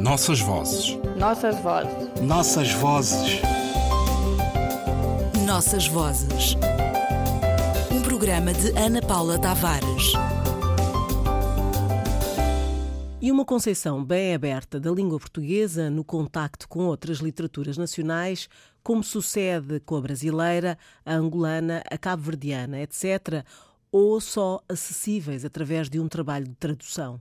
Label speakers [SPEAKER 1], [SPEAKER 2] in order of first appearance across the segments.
[SPEAKER 1] Nossas vozes.
[SPEAKER 2] Nossas vozes.
[SPEAKER 3] Nossas vozes.
[SPEAKER 4] Nossas vozes. Um programa de Ana Paula Tavares.
[SPEAKER 5] E uma concepção bem aberta da língua portuguesa no contacto com outras literaturas nacionais, como sucede com a brasileira, a angolana, a cabo-verdiana, etc., ou só acessíveis através de um trabalho de tradução.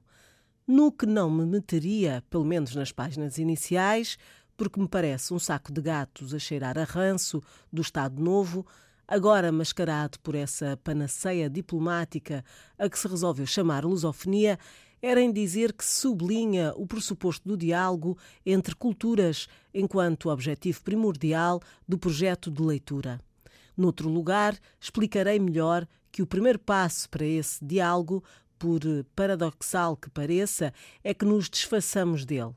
[SPEAKER 5] No que não me meteria, pelo menos nas páginas iniciais, porque me parece um saco de gatos a cheirar a ranço do Estado Novo, agora mascarado por essa panaceia diplomática a que se resolveu chamar lusofonia, era em dizer que sublinha o pressuposto do diálogo entre culturas enquanto objetivo primordial do projeto de leitura. Noutro lugar, explicarei melhor que o primeiro passo para esse diálogo, por paradoxal que pareça, é que nos desfaçamos dele.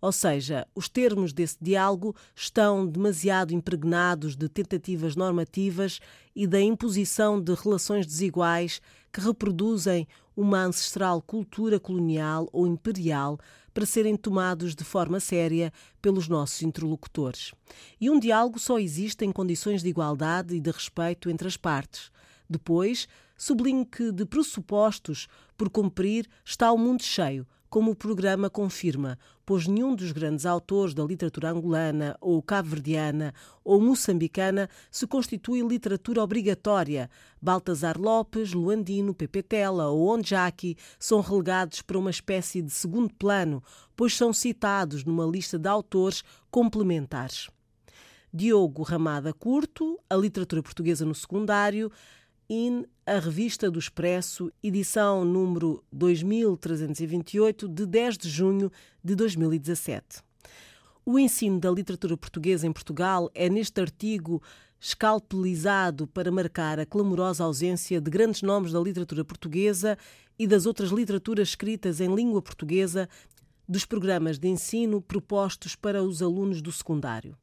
[SPEAKER 5] Ou seja, os termos desse diálogo estão demasiado impregnados de tentativas normativas e da imposição de relações desiguais que reproduzem uma ancestral cultura colonial ou imperial para serem tomados de forma séria pelos nossos interlocutores. E um diálogo só existe em condições de igualdade e de respeito entre as partes. Depois, sublinho que de pressupostos por cumprir está o mundo cheio, como o programa confirma, pois nenhum dos grandes autores da literatura angolana ou cabo-verdiana ou moçambicana se constitui literatura obrigatória. Baltazar Lopes, Luandino, Pepe Tela ou Onjaki são relegados para uma espécie de segundo plano, pois são citados numa lista de autores complementares. Diogo Ramada Curto, A Literatura Portuguesa no Secundário, in A Revista do Expresso, edição número 2328, de 10 de junho de 2017. O ensino da literatura portuguesa em Portugal é neste artigo escalpelizado para marcar a clamorosa ausência de grandes nomes da literatura portuguesa e das outras literaturas escritas em língua portuguesa dos programas de ensino propostos para os alunos do secundário.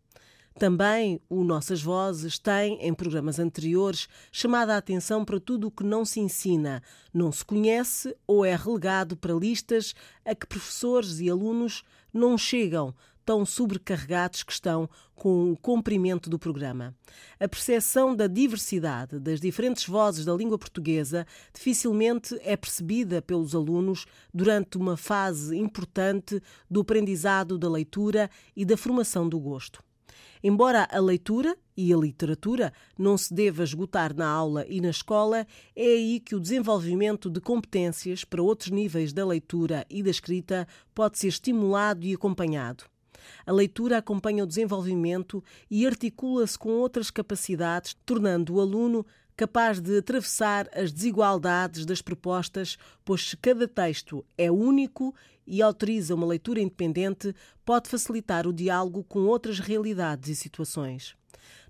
[SPEAKER 5] Também o Nossas Vozes tem, em programas anteriores, chamado a atenção para tudo o que não se ensina, não se conhece ou é relegado para listas a que professores e alunos não chegam, tão sobrecarregados que estão com o comprimento do programa. A percepção da diversidade das diferentes vozes da língua portuguesa dificilmente é percebida pelos alunos durante uma fase importante do aprendizado da leitura e da formação do gosto. Embora a leitura e a literatura não se deva esgotar na aula e na escola, é aí que o desenvolvimento de competências para outros níveis da leitura e da escrita pode ser estimulado e acompanhado. A leitura acompanha o desenvolvimento e articula-se com outras capacidades, tornando o aluno capaz de atravessar as desigualdades das propostas, pois cada texto é único e autoriza uma leitura independente, pode facilitar o diálogo com outras realidades e situações.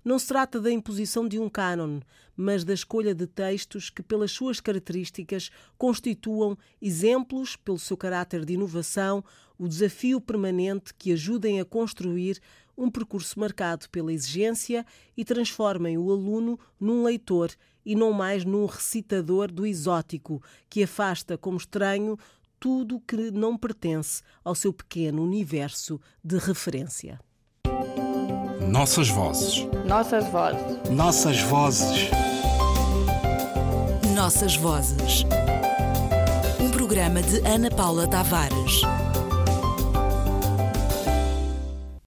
[SPEAKER 5] Não se trata da imposição de um cânon, mas da escolha de textos que, pelas suas características, constituam exemplos, pelo seu caráter de inovação, o desafio permanente que ajudem a construir um percurso marcado pela exigência e transformem o aluno num leitor e não mais num recitador do exótico, que afasta como estranho tudo que não pertence ao seu pequeno universo de referência.
[SPEAKER 1] Nossas vozes.
[SPEAKER 2] Nossas vozes.
[SPEAKER 3] Nossas vozes.
[SPEAKER 4] Nossas vozes. Um programa de Ana Paula Tavares.